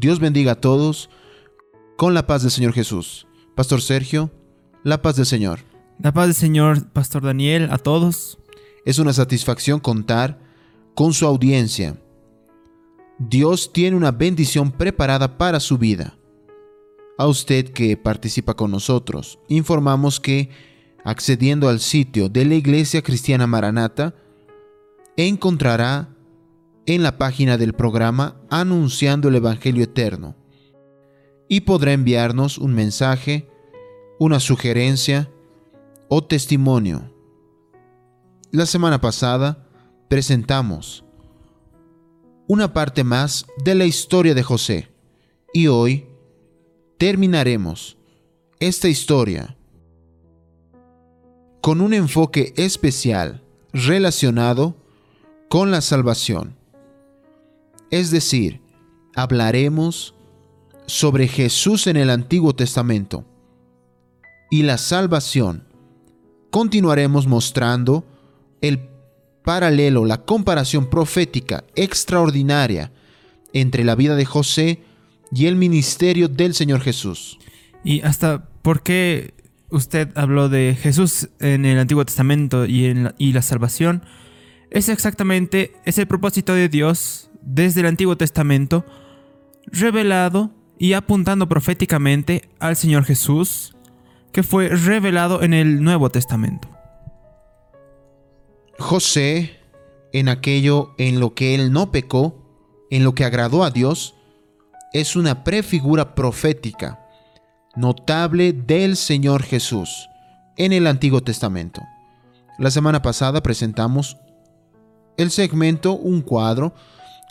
Dios bendiga a todos con la paz del Señor Jesús. Pastor Sergio, la paz del Señor. La paz del Señor, Pastor Daniel, a todos. Es una satisfacción contar con su audiencia. Dios tiene una bendición preparada para su vida. A usted que participa con nosotros, informamos que, accediendo al sitio de la Iglesia Cristiana Maranata, encontrará en la página del programa Anunciando el Evangelio Eterno y podrá enviarnos un mensaje, una sugerencia o testimonio. La semana pasada presentamos una parte más de la historia de José y hoy terminaremos esta historia con un enfoque especial relacionado con la salvación. Es decir, hablaremos sobre Jesús en el Antiguo Testamento y la salvación. Continuaremos mostrando el paralelo, la comparación profética extraordinaria entre la vida de José y el ministerio del Señor Jesús. ¿Y hasta por qué usted habló de Jesús en el Antiguo Testamento y, en la, salvación? Es exactamente, es el propósito de Dios desde el Antiguo Testamento, revelado y apuntando proféticamente al Señor Jesús, que fue revelado en el Nuevo Testamento. José, en aquello en lo que él no pecó, en lo que agradó a Dios, es una prefigura profética notable del Señor Jesús en el Antiguo Testamento. La semana pasada presentamos el segmento, un cuadro,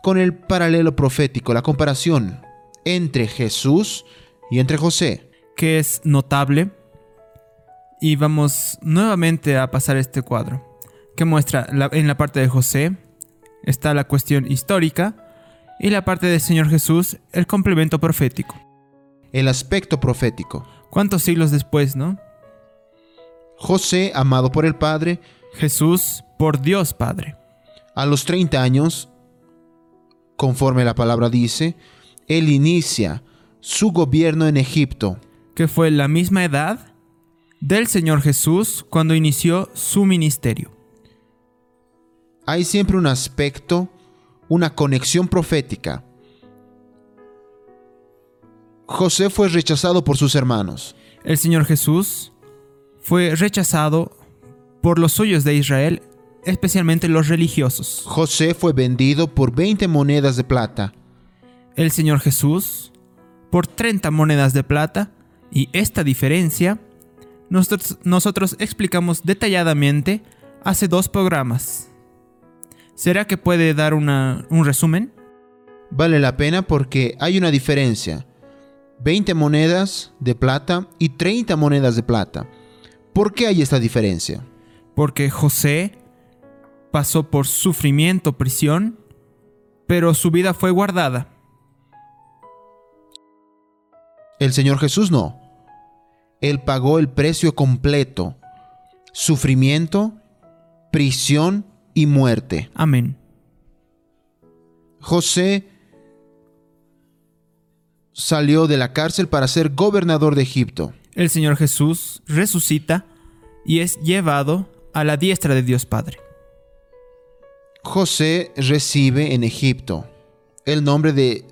con el paralelo profético, la comparación entre Jesús y entre José. Que es notable. Y vamos nuevamente a pasar este cuadro, que muestra en la parte de José está la cuestión histórica y la parte del Señor Jesús el complemento profético. El aspecto profético. ¿Cuántos siglos después, no? José, amado por el Padre. Jesús, por Dios Padre. A los 30 años, conforme la palabra dice, él inicia su gobierno en Egipto. Que fue la misma edad del Señor Jesús cuando inició su ministerio. Hay siempre un aspecto, una conexión profética. José fue rechazado por sus hermanos. El Señor Jesús fue rechazado por los suyos de Israel, especialmente los religiosos. José fue vendido por 20 monedas de plata. El Señor Jesús por 30 monedas de plata y esta diferencia nosotros, nosotros explicamos detalladamente hace dos programas. ¿Será que puede dar una, un resumen? Vale la pena porque hay una diferencia. 20 monedas de plata y 30 monedas de plata. ¿Por qué hay esta diferencia? Porque José pasó por sufrimiento, prisión, pero su vida fue guardada. El Señor Jesús no. Él pagó el precio completo. Sufrimiento, prisión y muerte. Amén. José salió de la cárcel para ser gobernador de Egipto. El Señor Jesús resucita y es llevado a la diestra de Dios Padre. José recibe en Egipto el nombre de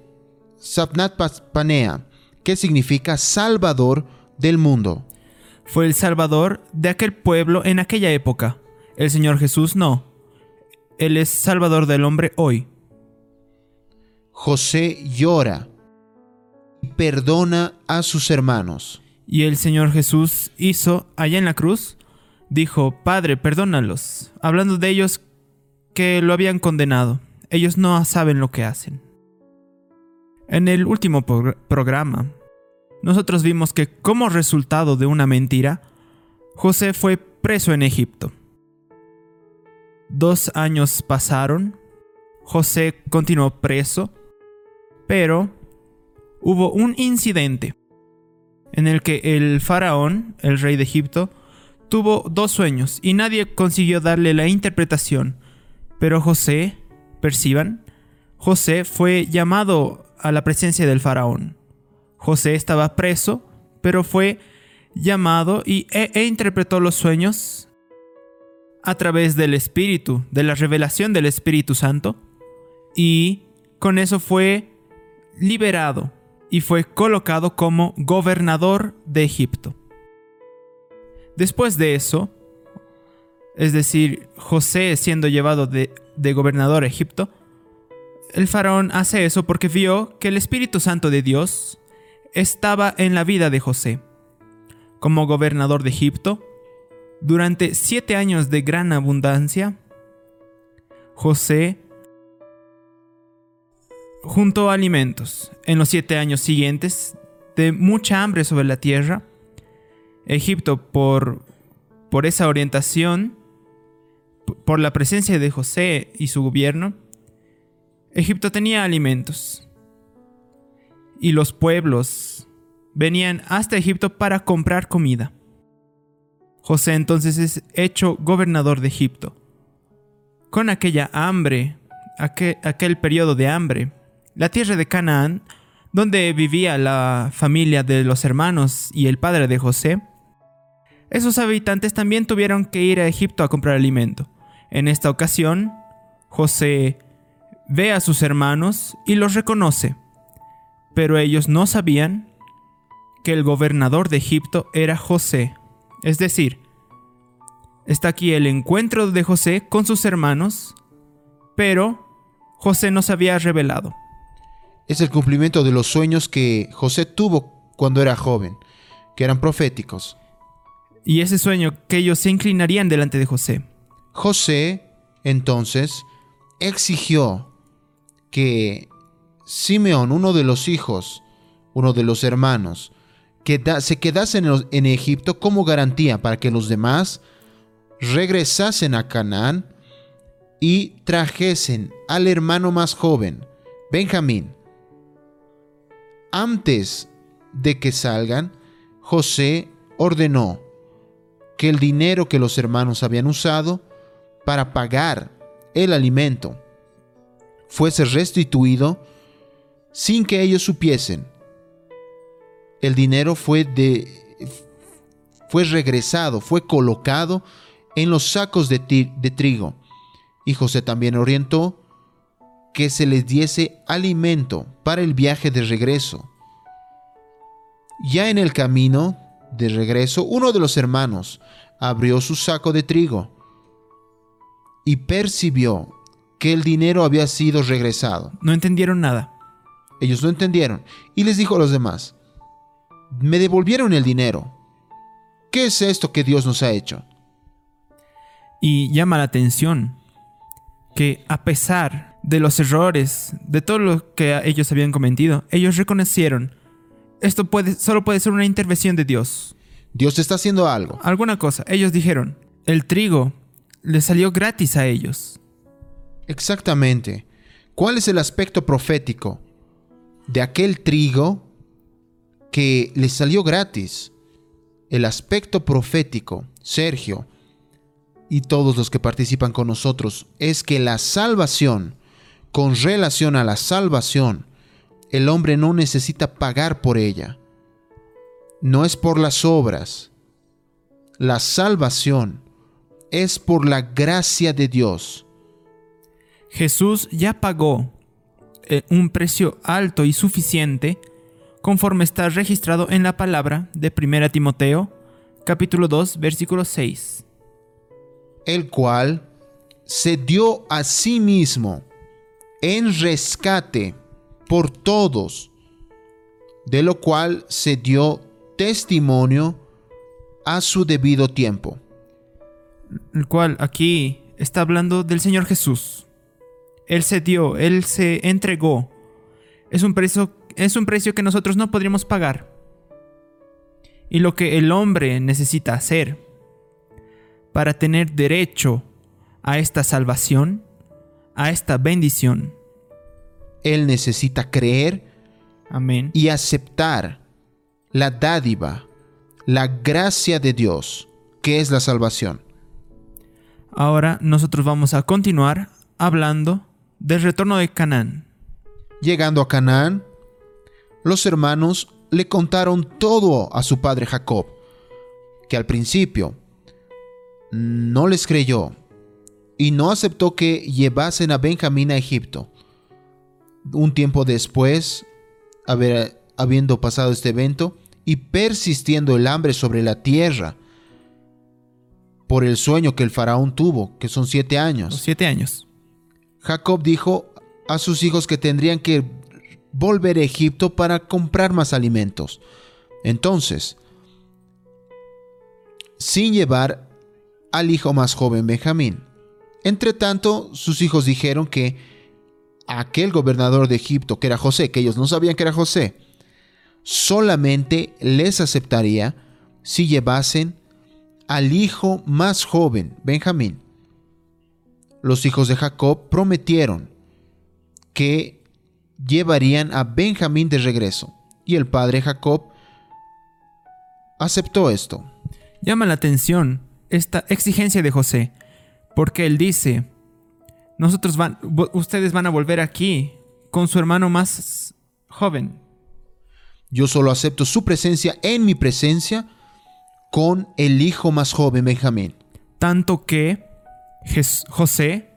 Sabnat Panea, que significa Salvador del mundo. Fue el Salvador de aquel pueblo en aquella época. El Señor Jesús no. Él es Salvador del hombre hoy. José llora y perdona a sus hermanos. Y el Señor Jesús hizo allá en la cruz, dijo, Padre, perdónalos, hablando de ellos que lo habían condenado. Ellos no saben lo que hacen. En el último programa, nosotros vimos que como resultado de una mentira, José fue preso en Egipto. Dos años pasaron, José continuó preso, pero hubo un incidente en el que el faraón, el rey de Egipto, tuvo dos sueños y nadie consiguió darle la interpretación. Pero José, perciban, José fue llamado a la presencia del faraón. José estaba preso, pero fue llamado y, e, e interpretó los sueños a través del Espíritu, de la revelación del Espíritu Santo, y con eso fue liberado y fue colocado como gobernador de Egipto. Después de eso, es decir, José siendo llevado de, gobernador a Egipto, el faraón hace eso porque vio que el Espíritu Santo de Dios estaba en la vida de José. Como gobernador de Egipto, durante siete años de gran abundancia, José juntó alimentos. En los siete años siguientes, de mucha hambre sobre la tierra, Egipto, por esa orientación, por la presencia de José y su gobierno, Egipto tenía alimentos. Y los pueblos venían hasta Egipto para comprar comida. José entonces es hecho gobernador de Egipto. Con aquella hambre, aquel, aquel periodo de hambre, la tierra de Canaán, donde vivía la familia de los hermanos y el padre de José, esos habitantes también tuvieron que ir a Egipto a comprar alimento. En esta ocasión, José ve a sus hermanos y los reconoce, pero ellos no sabían que el gobernador de Egipto era José. Es decir, está aquí el encuentro de José con sus hermanos, pero José no se había revelado. Es el cumplimiento de los sueños que José tuvo cuando era joven, que eran proféticos. Y ese sueño que ellos se inclinarían delante de José. José, entonces, exigió que Simeón, uno de los hijos, uno de los hermanos, que se quedase en, en Egipto como garantía para que los demás regresasen a Canaán y trajesen al hermano más joven, Benjamín. Antes de que salgan, José ordenó que el dinero que los hermanos habían usado para pagar el alimento fuese restituido sin que ellos supiesen. El dinero fue de fue regresado, fue colocado en los sacos de, de trigo. Y José también orientó que se les diese alimento para el viaje de regreso. Ya en el camino de regreso, uno de los hermanos abrió su saco de trigo y percibió que el dinero había sido regresado. No entendieron nada. Ellos no entendieron y les dijo a los demás, me devolvieron el dinero. ¿Qué es esto que Dios nos ha hecho? Y llama la atención que a pesar de los errores, de todo lo que ellos habían cometido, ellos reconocieron, esto puede, solo puede ser una intervención de Dios. Dios está haciendo algo. Alguna cosa. Ellos dijeron, el trigo le salió gratis a ellos. Exactamente. ¿Cuál es el aspecto profético de aquel trigo que le salió gratis? El aspecto profético, Sergio, y todos los que participan con nosotros, es que la salvación, con relación a la salvación, el hombre no necesita pagar por ella. No es por las obras. La salvación es por la gracia de Dios. Jesús ya pagó eh, un precio alto y suficiente conforme está registrado en la palabra de 1 Timoteo capítulo 2 versículo 6. El cual se dio a sí mismo en rescate por todos, de lo cual se dio testimonio a su debido tiempo el cual aquí está hablando del Señor Jesús. Él se dio, Él se entregó. Es un precio, es un precio que nosotros no podríamos pagar. Y lo que el hombre necesita hacer para tener derecho a esta salvación, a esta bendición. Él necesita creer Amén. y aceptar la dádiva, la gracia de Dios, que es la salvación. Ahora nosotros vamos a continuar hablando del retorno de Canaán. Llegando a Canaán, los hermanos le contaron todo a su padre Jacob, que al principio no les creyó y no aceptó que llevasen a Benjamín a Egipto. Un tiempo después, habiendo pasado este evento y persistiendo el hambre sobre la tierra, por el sueño que el faraón tuvo, que son siete años. siete años. Jacob dijo a sus hijos que tendrían que volver a Egipto para comprar más alimentos. Entonces, sin llevar al hijo más joven Benjamín. Entre tanto, sus hijos dijeron que aquel gobernador de Egipto, que era José, que ellos no sabían que era José, solamente les aceptaría si llevasen al hijo más joven, Benjamín. Los hijos de Jacob prometieron que llevarían a Benjamín de regreso, y el padre Jacob aceptó esto. Llama la atención esta exigencia de José, porque él dice, nosotros van, ustedes van a volver aquí con su hermano más joven. Yo solo acepto su presencia en mi presencia con el hijo más joven, Benjamín. Tanto que José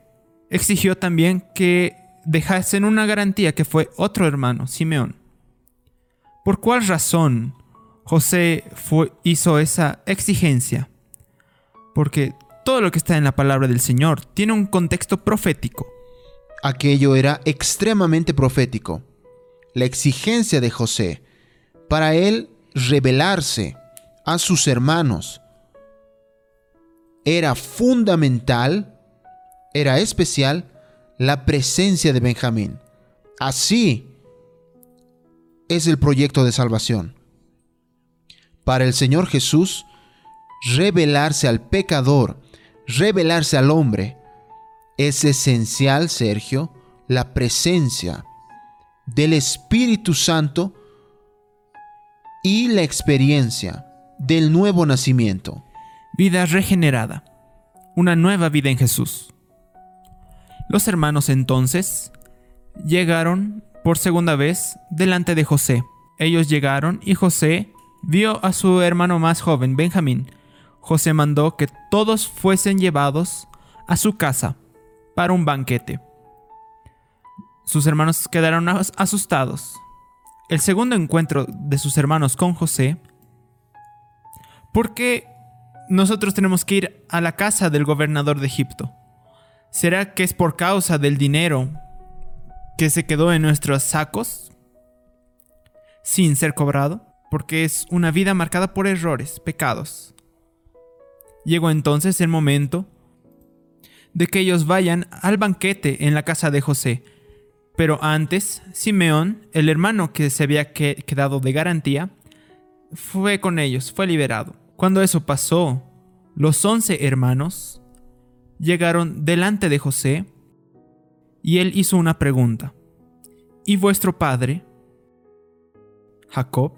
exigió también que dejasen una garantía que fue otro hermano, Simeón. ¿Por cuál razón José hizo esa exigencia? Porque todo lo que está en la palabra del Señor tiene un contexto profético. Aquello era extremadamente profético. La exigencia de José para él revelarse a sus hermanos era fundamental, era especial la presencia de Benjamín. Así es el proyecto de salvación. Para el Señor Jesús, revelarse al pecador, revelarse al hombre, es esencial, Sergio, la presencia del Espíritu Santo y la experiencia del nuevo nacimiento. Vida regenerada. Una nueva vida en Jesús. Los hermanos entonces llegaron por segunda vez delante de José. Ellos llegaron y José vio a su hermano más joven, Benjamín. José mandó que todos fuesen llevados a su casa para un banquete. Sus hermanos quedaron asustados. El segundo encuentro de sus hermanos con José ¿Por qué nosotros tenemos que ir a la casa del gobernador de Egipto? ¿Será que es por causa del dinero que se quedó en nuestros sacos sin ser cobrado? Porque es una vida marcada por errores, pecados. Llegó entonces el momento de que ellos vayan al banquete en la casa de José. Pero antes, Simeón, el hermano que se había quedado de garantía, fue con ellos, fue liberado. Cuando eso pasó, los once hermanos llegaron delante de José y él hizo una pregunta. ¿Y vuestro padre? Jacob.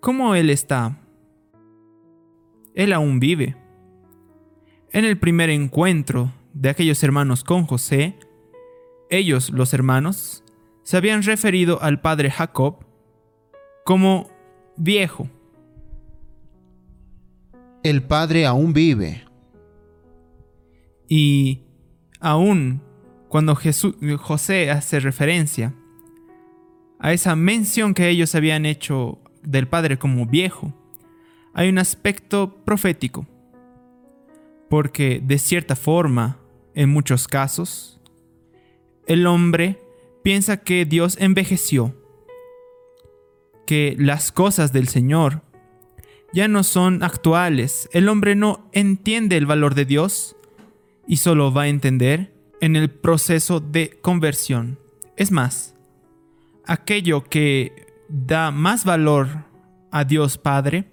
¿Cómo él está? Él aún vive. En el primer encuentro de aquellos hermanos con José, ellos, los hermanos, se habían referido al padre Jacob como viejo el Padre aún vive. Y aún cuando José hace referencia a esa mención que ellos habían hecho del Padre como viejo, hay un aspecto profético. Porque de cierta forma, en muchos casos, el hombre piensa que Dios envejeció, que las cosas del Señor ya no son actuales. El hombre no entiende el valor de Dios y solo va a entender en el proceso de conversión. Es más, aquello que da más valor a Dios Padre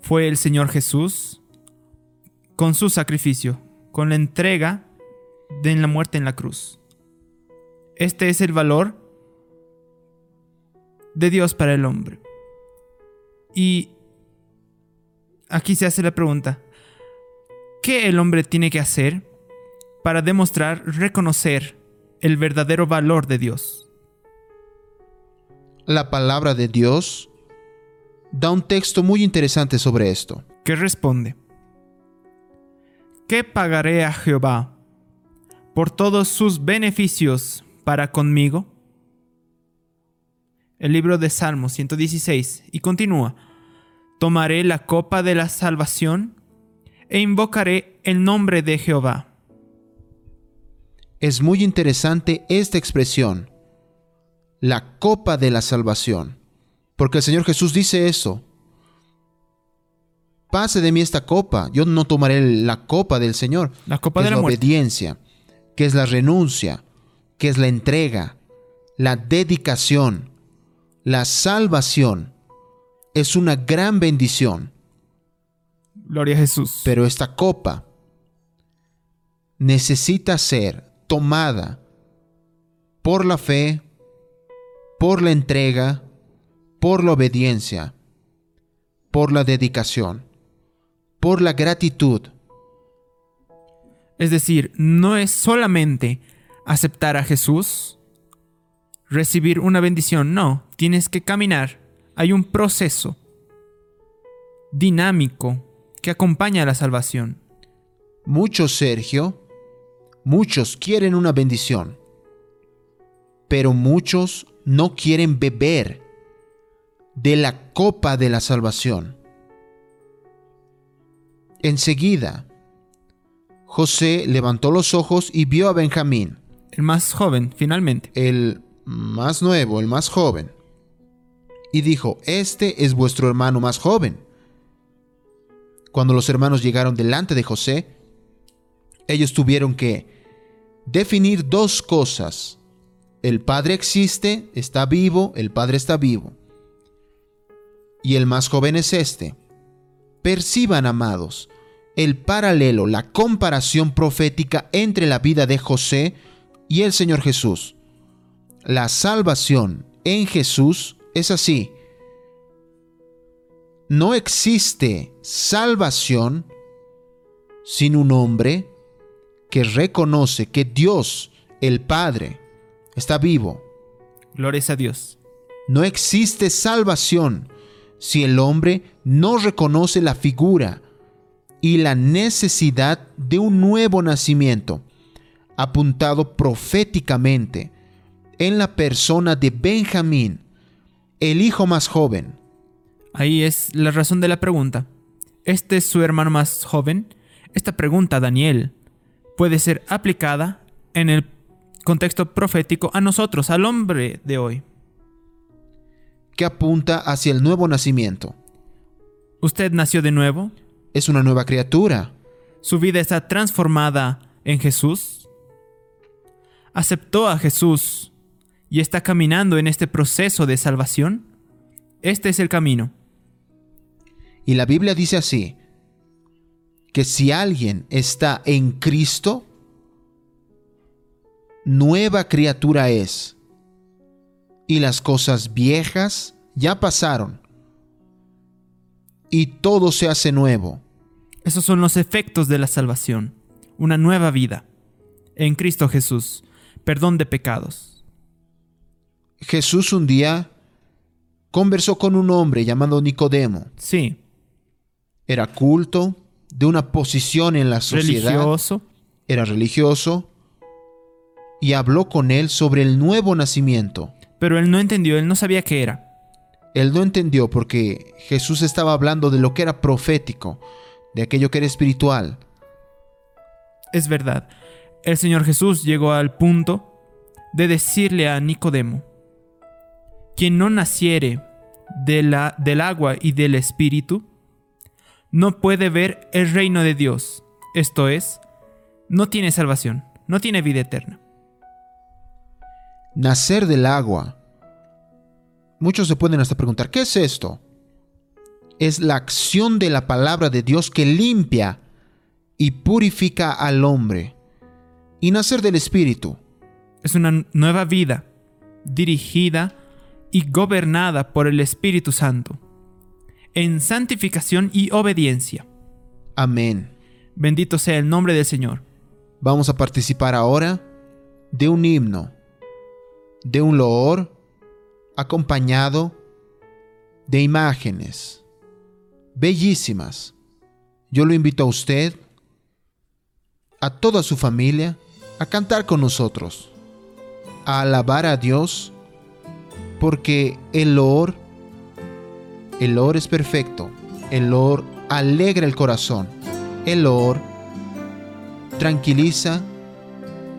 fue el Señor Jesús con su sacrificio, con la entrega de la muerte en la cruz. Este es el valor de Dios para el hombre. Y aquí se hace la pregunta, ¿qué el hombre tiene que hacer para demostrar, reconocer el verdadero valor de Dios? la palabra de Dios da un texto muy interesante sobre esto. ¿Qué responde? ¿Qué pagaré a Jehová por todos sus beneficios para conmigo? El libro de Salmos 116 y continúa. Tomaré la copa de la salvación e invocaré el nombre de Jehová. Es muy interesante esta expresión, la copa de la salvación, porque el Señor Jesús dice eso. Pase de mí esta copa, yo no tomaré la copa del Señor. La copa que de es la obediencia, que es la renuncia, que es la entrega, la dedicación, la salvación. Es una gran bendición. Gloria a Jesús. Pero esta copa necesita ser tomada por la fe, por la entrega, por la obediencia, por la dedicación, por la gratitud. Es decir, no es solamente aceptar a Jesús, recibir una bendición, no, tienes que caminar. Hay un proceso dinámico que acompaña a la salvación. Muchos, Sergio, muchos quieren una bendición, pero muchos no quieren beber de la copa de la salvación. Enseguida, José levantó los ojos y vio a Benjamín, El más joven, finalmente. el más nuevo, el más joven, y dijo, Este es vuestro hermano más joven. Cuando los hermanos llegaron delante de José, ellos tuvieron que definir dos cosas. El Padre existe, está vivo, el Padre está vivo. Y el más joven es este. Perciban, amados, el paralelo, la comparación profética entre la vida de José y el Señor Jesús. La salvación en Jesús es así. No existe salvación sin un hombre que reconoce que Dios, el Padre, está vivo. Gloria a Dios. No existe salvación si el hombre no reconoce la figura y la necesidad de un nuevo nacimiento, apuntado proféticamente en la persona de Benjamín, el hijo más joven. Ahí es la razón de la pregunta. ¿Este es su hermano más joven? Esta pregunta, Daniel, puede ser aplicada en el contexto profético a nosotros, al hombre de hoy. que apunta hacia el nuevo nacimiento. ¿Usted nació de nuevo? Es una nueva criatura. ¿Su vida está transformada en Jesús? ¿Aceptó a Jesús y está caminando en este proceso de salvación? Este es el camino. Y la Biblia dice así, que si alguien está en Cristo, nueva criatura es. Y las cosas viejas ya pasaron. Y todo se hace nuevo. Esos son los efectos de la salvación. Una nueva vida. En Cristo Jesús. Perdón de pecados. Jesús un día conversó con un hombre llamado Nicodemo. Sí. Era culto, de una posición en la sociedad. Religioso. Era religioso. Y habló con él sobre el nuevo nacimiento. Pero él no entendió, él no sabía qué era. Él no entendió porque Jesús estaba hablando de lo que era profético, de aquello que era espiritual. Es verdad. El Señor Jesús llegó al punto de decirle a Nicodemo, quien no naciere de la, del agua y del espíritu, no puede ver el reino de Dios. Esto es, no tiene salvación, no tiene vida eterna. Nacer del agua. Muchos se pueden hasta preguntar, ¿qué es esto? Es la acción de la palabra de Dios que limpia y purifica al hombre. Y nacer del Espíritu. Es una nueva vida, dirigida y gobernada por el Espíritu Santo, en santificación y obediencia. Amén. Bendito sea el nombre del Señor. Vamos a participar ahora de un himno, de un loor acompañado de imágenes bellísimas. Yo lo invito a usted, a toda su familia, a cantar con nosotros, a alabar a Dios, porque el loor, el loor es perfecto, el loor alegra el corazón, el loor tranquiliza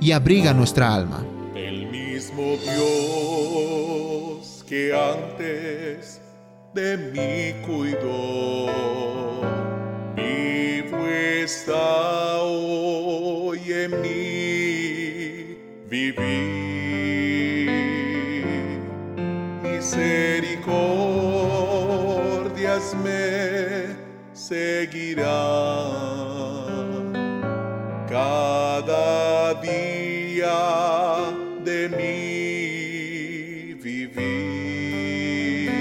y abriga nuestra alma. El mismo Dios que antes de mí cuidó, vivo está hoy en mí. Misericordias me seguirán cada día de mi vivir.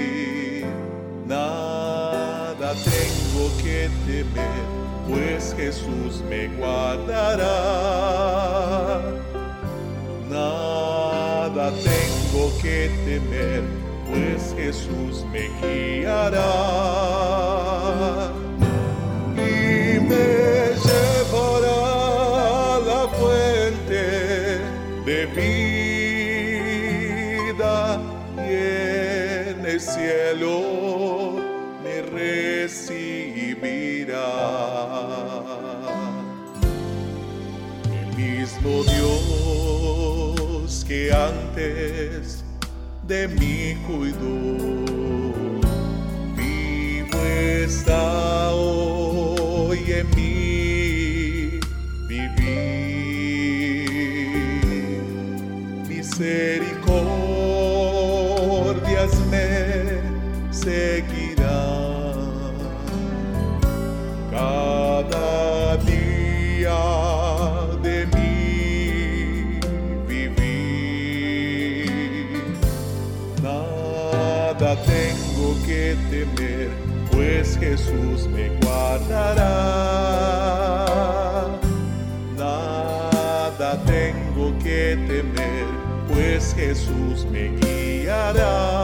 Nada tengo que temer, pues Jesús me guardará. Nada tengo que temer, Jesús me guiará y me llevará a la fuente de vida y en el cielo me recibirá. El mismo Dios que antes de mí cuidó Jesús me guiará.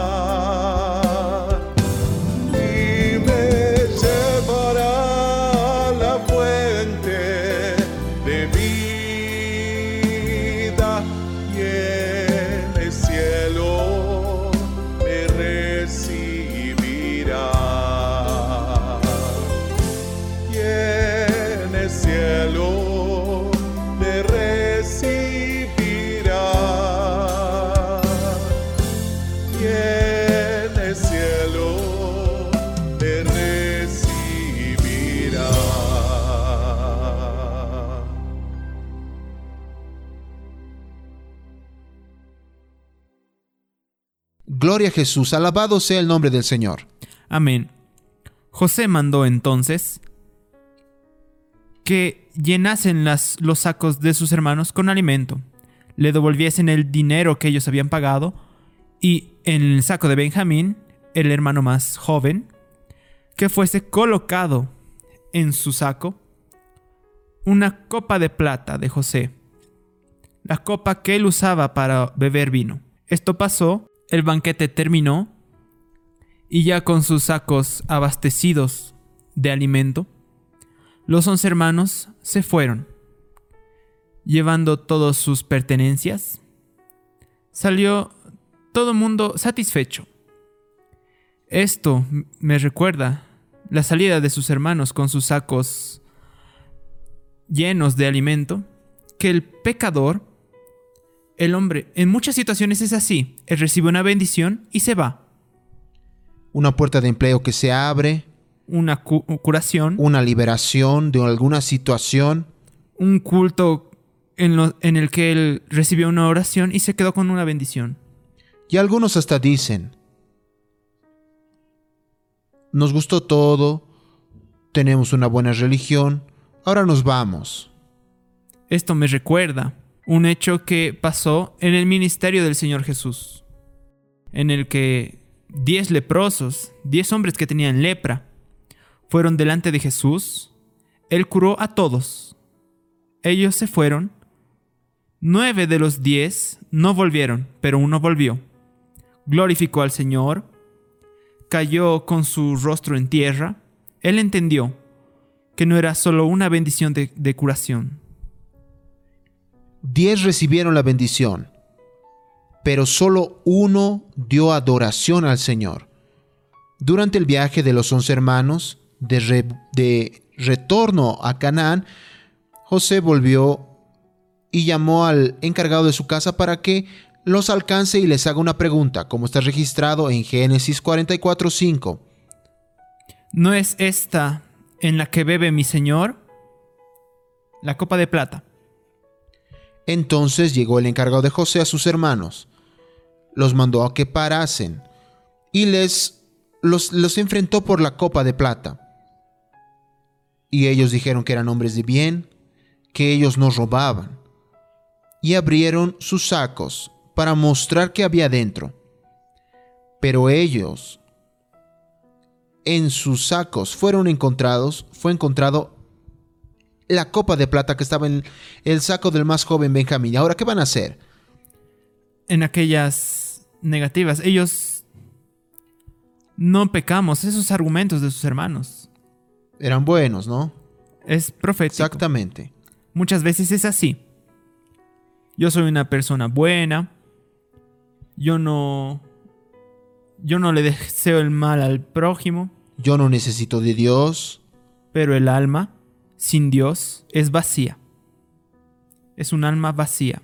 Gloria a Jesús, alabado sea el nombre del Señor. Amén. José mandó entonces que llenasen las- los sacos de sus hermanos con alimento, le devolviesen el dinero que ellos habían pagado y en el saco de Benjamín, el hermano más joven, que fuese colocado en su saco una copa de plata de José, la copa que él usaba para beber vino. Esto pasó, el banquete terminó y ya con sus sacos abastecidos de alimento, los once hermanos se fueron, llevando todas sus pertenencias. Salió todo mundo satisfecho. Esto me recuerda la salida de sus hermanos con sus sacos llenos de alimento, que el pecador, el hombre, en muchas situaciones es así, él recibe una bendición y se va. Una puerta de empleo que se abre, una cu- curación, una liberación de alguna situación, un culto en, lo- en el que él recibió una oración y se quedó con una bendición. y algunos hasta dicen, nos gustó todo, tenemos una buena religión, ahora nos vamos. Esto me recuerda un hecho que pasó en el ministerio del Señor Jesús, en el que diez leprosos, diez hombres que tenían lepra, fueron delante de Jesús. Él curó a todos. Ellos se fueron. Nueve de los diez no volvieron, pero uno volvió. glorificó al Señor, cayó con su rostro en tierra. Él entendió que no era solo una bendición de, de curación. Diez recibieron la bendición, pero solo uno dio adoración al Señor. Durante el viaje de los once hermanos de, de retorno a Canaán, José volvió y llamó al encargado de su casa para que los alcance y les haga una pregunta, como está registrado en Génesis 44:5. ¿No es esta en la que bebe mi Señor? La copa de plata. Entonces llegó el encargado de José a sus hermanos, los mandó a que parasen y les los, los enfrentó por la copa de plata. Y ellos dijeron que eran hombres de bien, que ellos no robaban, y abrieron sus sacos para mostrar qué había dentro. Pero ellos, en sus sacos fueron encontrados, fue encontrado la copa de plata que estaba en el saco del más joven Benjamín. Ahora, ¿qué van a hacer? En aquellas negativas, ellos no pecamos, esos argumentos de sus hermanos. Eran buenos, ¿no? Es profético. Exactamente. Muchas veces es así. Yo soy una persona buena. Yo no. Yo no le deseo el mal al prójimo. Yo no necesito de Dios. Pero el alma, sin Dios, es vacía. Es un alma vacía.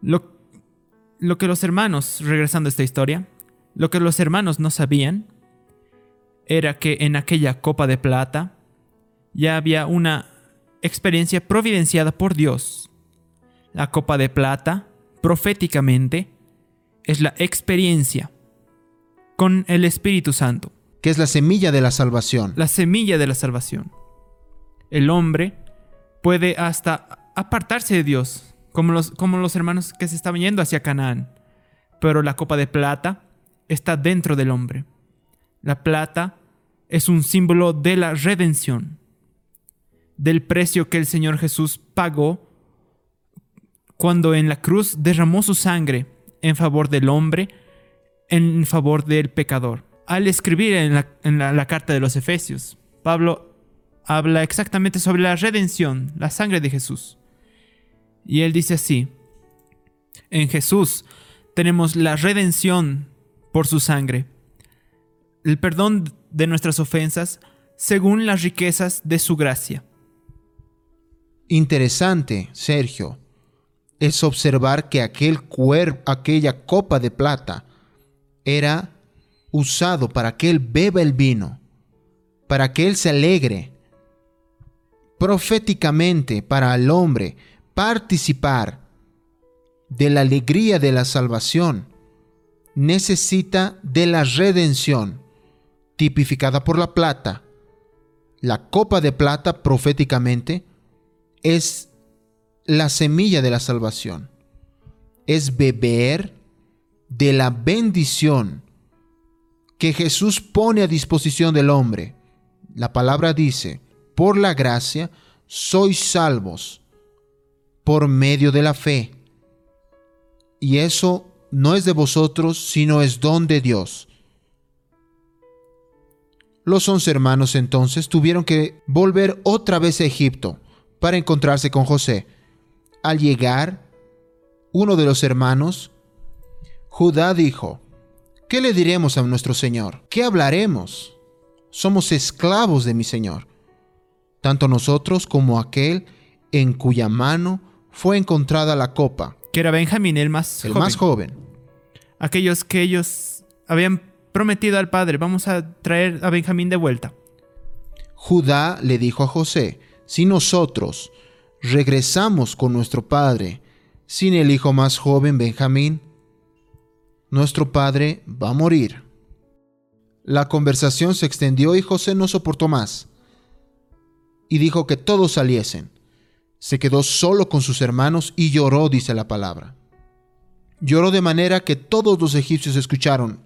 Lo, lo que los hermanos, regresando a esta historia, lo que los hermanos no sabían era que en aquella copa de plata ya había una experiencia providenciada por Dios. La copa de plata, proféticamente, es la experiencia con el Espíritu Santo, que es la semilla de la salvación. la semilla de la salvación. El hombre puede hasta apartarse de Dios, como los, como los hermanos que se estaban yendo hacia Canaán. Pero la copa de plata está dentro del hombre. La plata es un símbolo de la redención, del precio que el Señor Jesús pagó cuando en la cruz derramó su sangre en favor del hombre, en favor del pecador. Al escribir en la, en la- la carta de los Efesios, Pablo habla exactamente sobre la redención, la sangre de Jesús. Y él dice así, en Jesús tenemos la redención por su sangre, el perdón de nuestras ofensas según las riquezas de su gracia. Interesante, Sergio, es observar que aquel cuerpo, aquella copa de plata, era usado para que él beba el vino, para que él se alegre. Proféticamente para el hombre participar de la alegría de la salvación, necesita de la redención, tipificada por la plata. La copa de plata proféticamente es la semilla de la salvación. Es beber de la bendición que Jesús pone a disposición del hombre. La palabra dice, por la gracia sois salvos por medio de la fe. Y eso no es de vosotros, sino es don de Dios. Los once hermanos entonces tuvieron que volver otra vez a Egipto para encontrarse con José. Al llegar, uno de los hermanos, Judá dijo, ¿qué le diremos a nuestro Señor? ¿Qué hablaremos? Somos esclavos de mi Señor, tanto nosotros como aquel en cuya mano fue encontrada la copa, Que era Benjamín el más el joven. más joven. Aquellos que ellos habían prometido al padre, vamos a traer a Benjamín de vuelta. Judá le dijo a José, si nosotros regresamos con nuestro padre sin el hijo más joven Benjamín, nuestro padre va a morir. La conversación se extendió y José no soportó más y dijo que todos saliesen. Se quedó solo con sus hermanos y lloró, dice la palabra. Lloró de manera que todos los egipcios escucharon.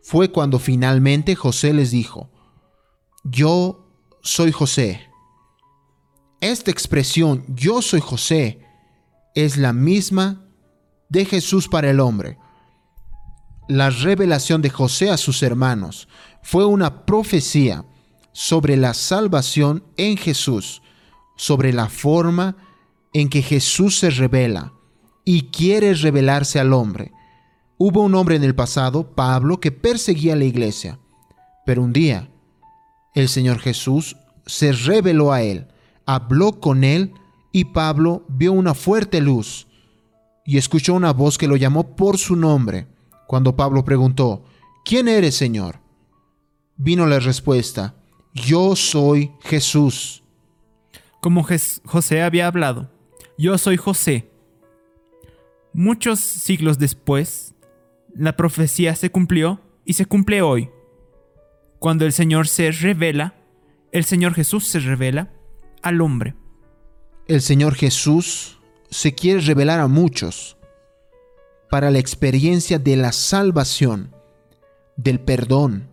Fue cuando finalmente José les dijo, yo soy José. Esta expresión, yo soy José, es la misma de Jesús para el hombre. La revelación de José a sus hermanos fue una profecía sobre la salvación en Jesús, sobre la forma en que Jesús se revela y quiere revelarse al hombre. Hubo un hombre en el pasado, Pablo, que perseguía a la iglesia, pero un día el Señor Jesús se reveló a él, habló con él y Pablo vio una fuerte luz y escuchó una voz que lo llamó por su nombre. Cuando Pablo preguntó, ¿quién eres, Señor? Vino la respuesta, yo soy Jesús. Como José había hablado, yo soy José. Muchos siglos después, la profecía se cumplió y se cumple hoy. Cuando el Señor se revela, el Señor Jesús se revela al hombre. El Señor Jesús se quiere revelar a muchos para la experiencia de la salvación, del perdón,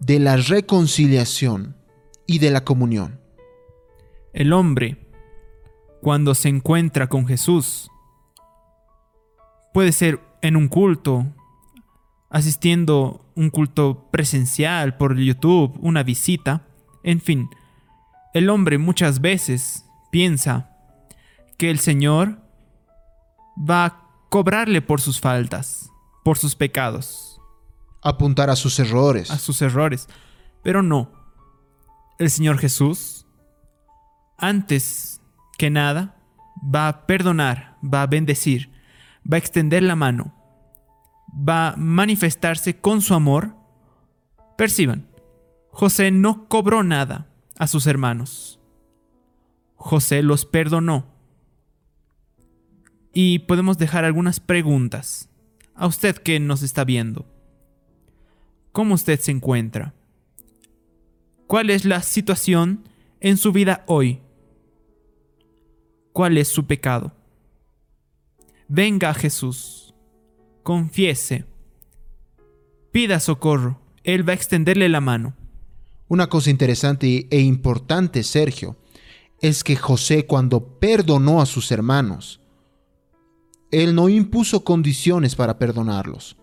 de la reconciliación y de la comunión. El hombre, cuando se encuentra con Jesús, puede ser en un culto, asistiendo un culto presencial por YouTube, una visita, en fin, el hombre muchas veces piensa que el Señor va a cobrarle por sus faltas, por sus pecados. Apuntar a sus errores. A sus errores. Pero no. El Señor Jesús, antes que nada, va a perdonar, va a bendecir, va a extender la mano, va a manifestarse con su amor. Perciban, José no cobró nada a sus hermanos. José los perdonó. Y podemos dejar algunas preguntas a usted que nos está viendo. ¿Cómo usted se encuentra? ¿Cuál es la situación en su vida hoy? ¿Cuál es su pecado? Venga a Jesús, confiese, pida socorro, Él va a extenderle la mano. Una cosa interesante e importante, Sergio, es que José cuando perdonó a sus hermanos, él no impuso condiciones para perdonarlos.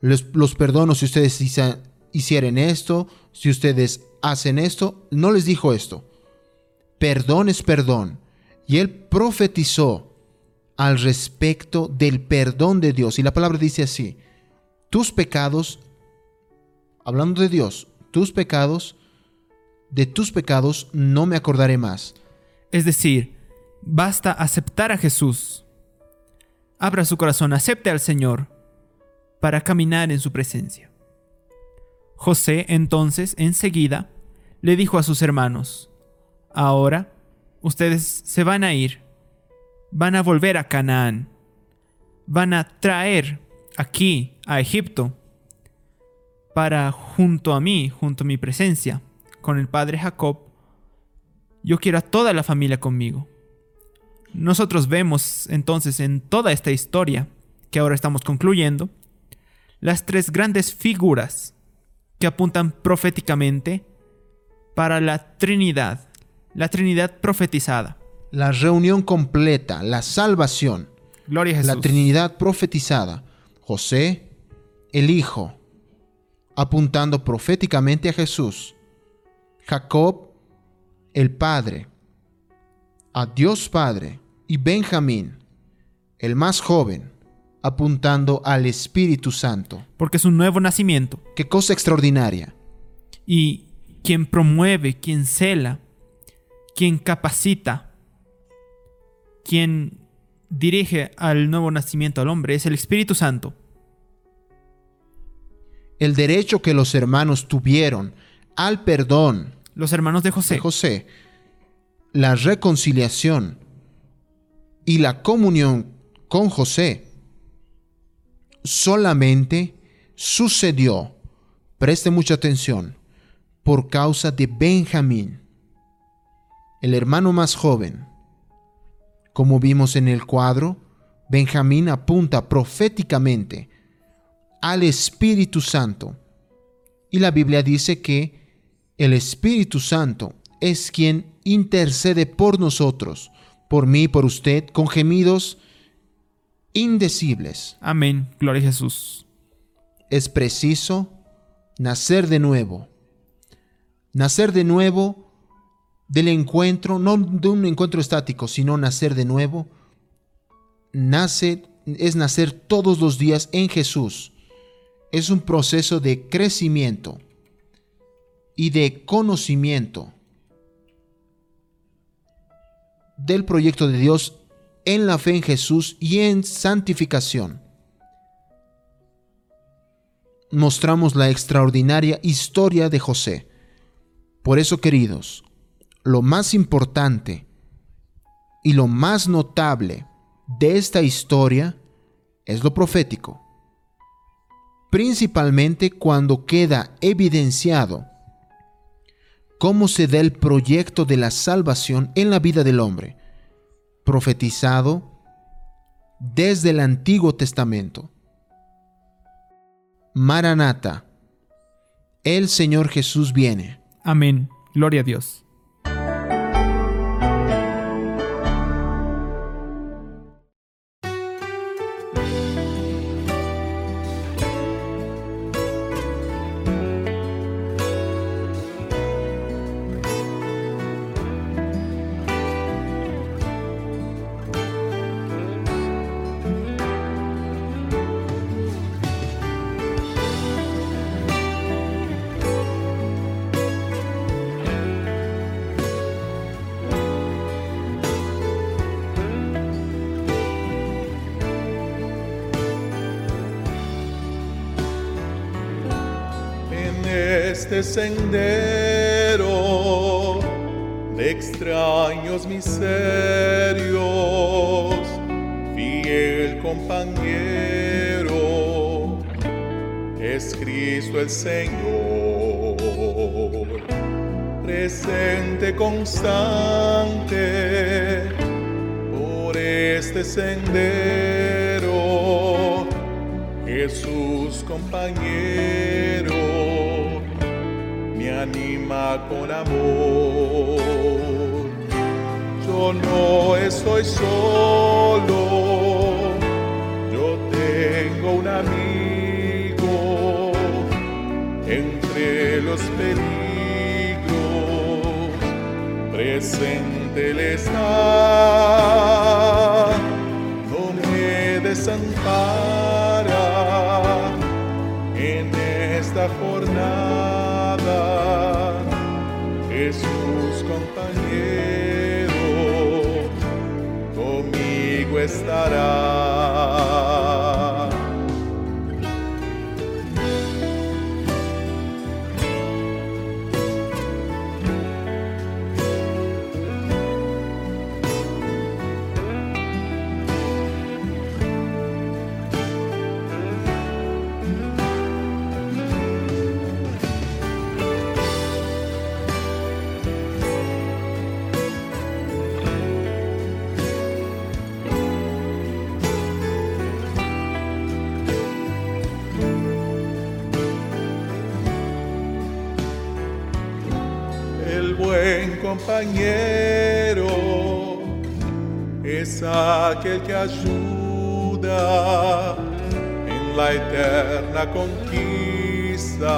Los perdono si ustedes hicieran esto, si ustedes hacen esto. No les dijo esto. Perdón es perdón. Y él profetizó al respecto del perdón de Dios. Y la palabra dice así, tus pecados, hablando de Dios, tus pecados, de tus pecados no me acordaré más. Es decir, basta aceptar a Jesús. Abra su corazón, acepte al Señor para caminar en su presencia. José entonces enseguida le dijo a sus hermanos, ahora ustedes se van a ir, van a volver a Canaán, van a traer aquí a Egipto para junto a mí, junto a mi presencia, con el padre Jacob, yo quiero a toda la familia conmigo. Nosotros vemos entonces en toda esta historia, que ahora estamos concluyendo, las tres grandes figuras que apuntan proféticamente para la Trinidad, la Trinidad profetizada. La reunión completa, la salvación. Gloria a Jesús. La Trinidad profetizada. José, el Hijo, apuntando proféticamente a Jesús. Jacob, el Padre, a Dios Padre, y Benjamín, el más joven, apuntando al Espíritu Santo. Porque es un nuevo nacimiento. Qué cosa extraordinaria. Y quien promueve, quien cela, quien capacita, quien dirige al nuevo nacimiento al hombre es el Espíritu Santo el derecho que los hermanos tuvieron al perdón. Los hermanos de José. José, la reconciliación y la comunión con José solamente sucedió, preste mucha atención, por causa de Benjamín, el hermano más joven. Como vimos en el cuadro, Benjamín apunta proféticamente al Espíritu Santo. Y la Biblia dice que el Espíritu Santo es quien intercede por nosotros, por mí, por usted, con gemidos indecibles. Amén. Gloria a Jesús. Es preciso nacer de nuevo. Nacer de nuevo del encuentro, no de un encuentro estático, sino nacer de nuevo. Nace, es nacer todos los días en Jesús. Es un proceso de crecimiento y de conocimiento del proyecto de Dios en la fe en Jesús y en santificación. Mostramos la extraordinaria historia de José. Por eso, queridos, lo más importante y lo más notable de esta historia es lo profético. Principalmente cuando queda evidenciado cómo se da el proyecto de la salvación en la vida del hombre, profetizado desde el Antiguo Testamento. Maranata, el Señor Jesús viene. Amén. Gloria a Dios. Este sendero de extraños misterios, fiel compañero es Cristo el Señor, presente constante por este sendero. Jesús compañero con amor. Yo no estoy solo, yo tengo un amigo entre los peligros, presente Él está, compañero es aquel que ayuda en la eterna conquista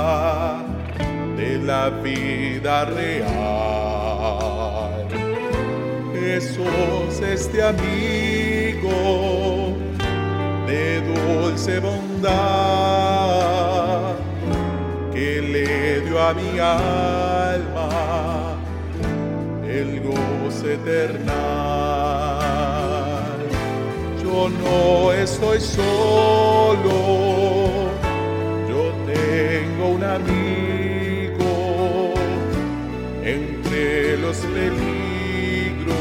de la vida real. Jesús, este amigo de dulce bondad que le dio a mi alma goce eternal. Yo no estoy solo, yo tengo un amigo entre los peligros,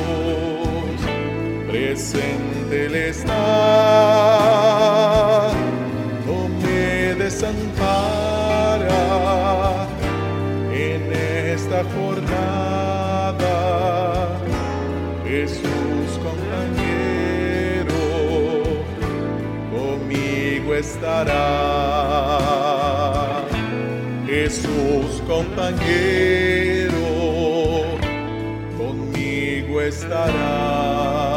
presente Él está, estará. Jesús compañero, conmigo estará.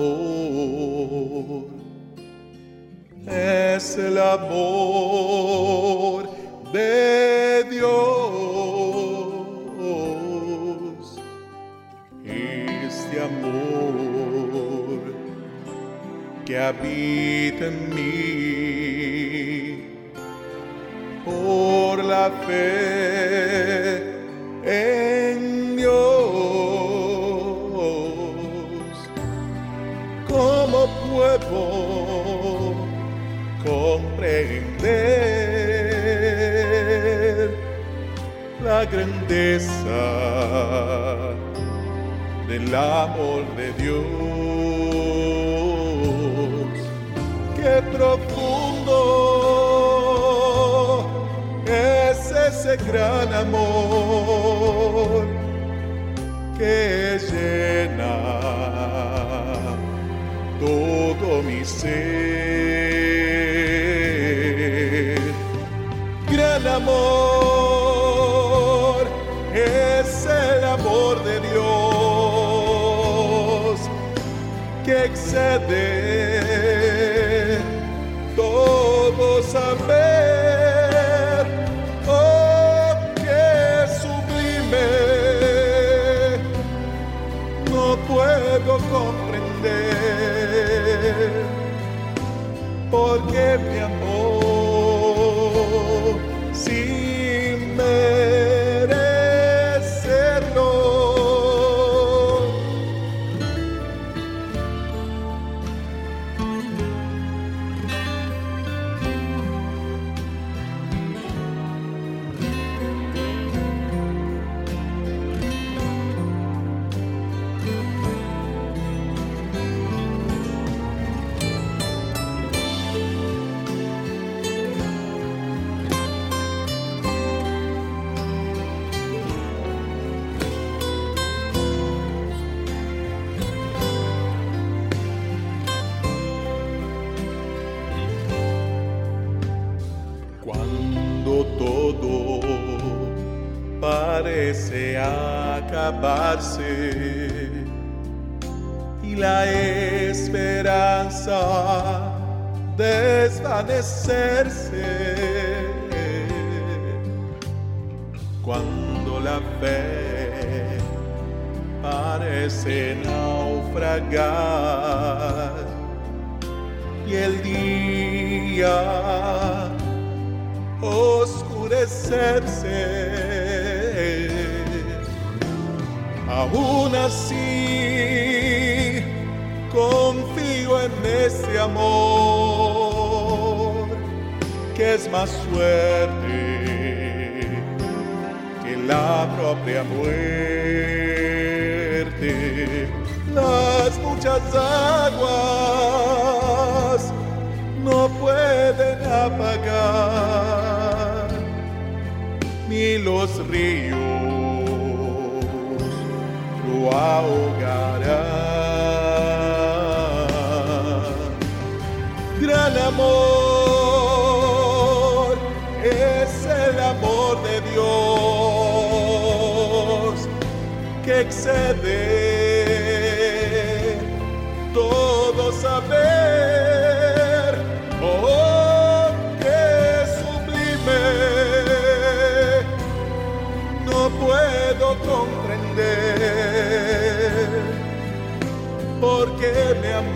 Gran amor es el amor de Dios que excede todo saber. Oh, qué sublime no puedo comprender porque mi desvanecerse. Cuando la fe parece naufragar y el día oscurecerse. Aún así, confío en este amor que es más fuerte que la propia muerte. Las muchas aguas no pueden apagar ni los ríos lo ahogarán. Gran amor todo saber. Oh, qué sublime, no puedo comprender porque me amó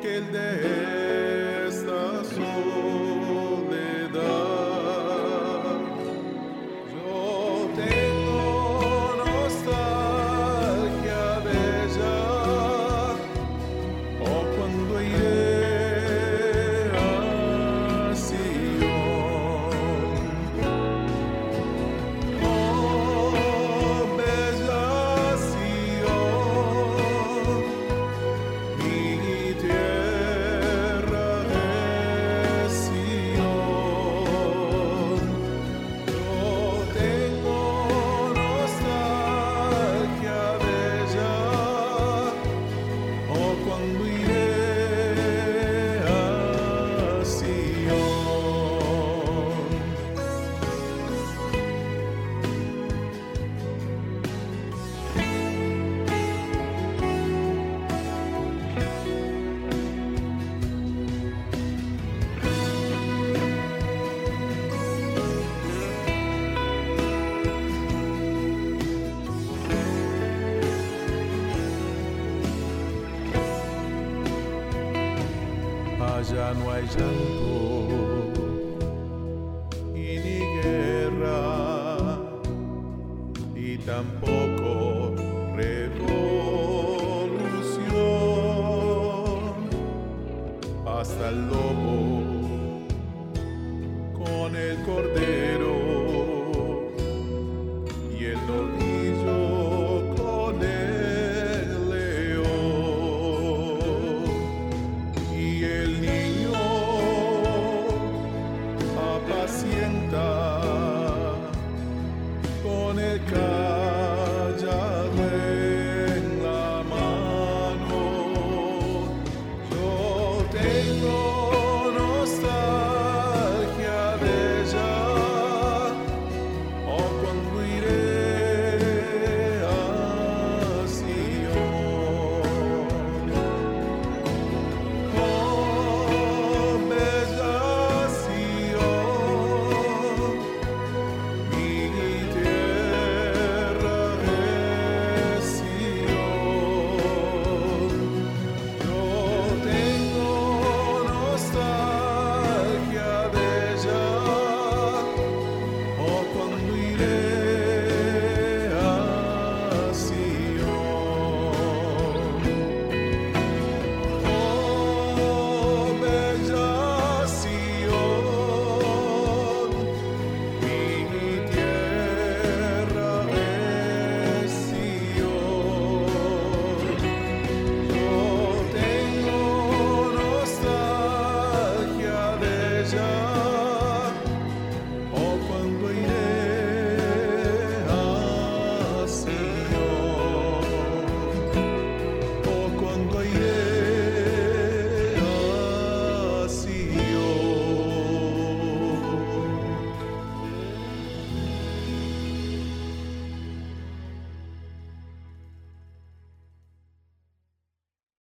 que el de esta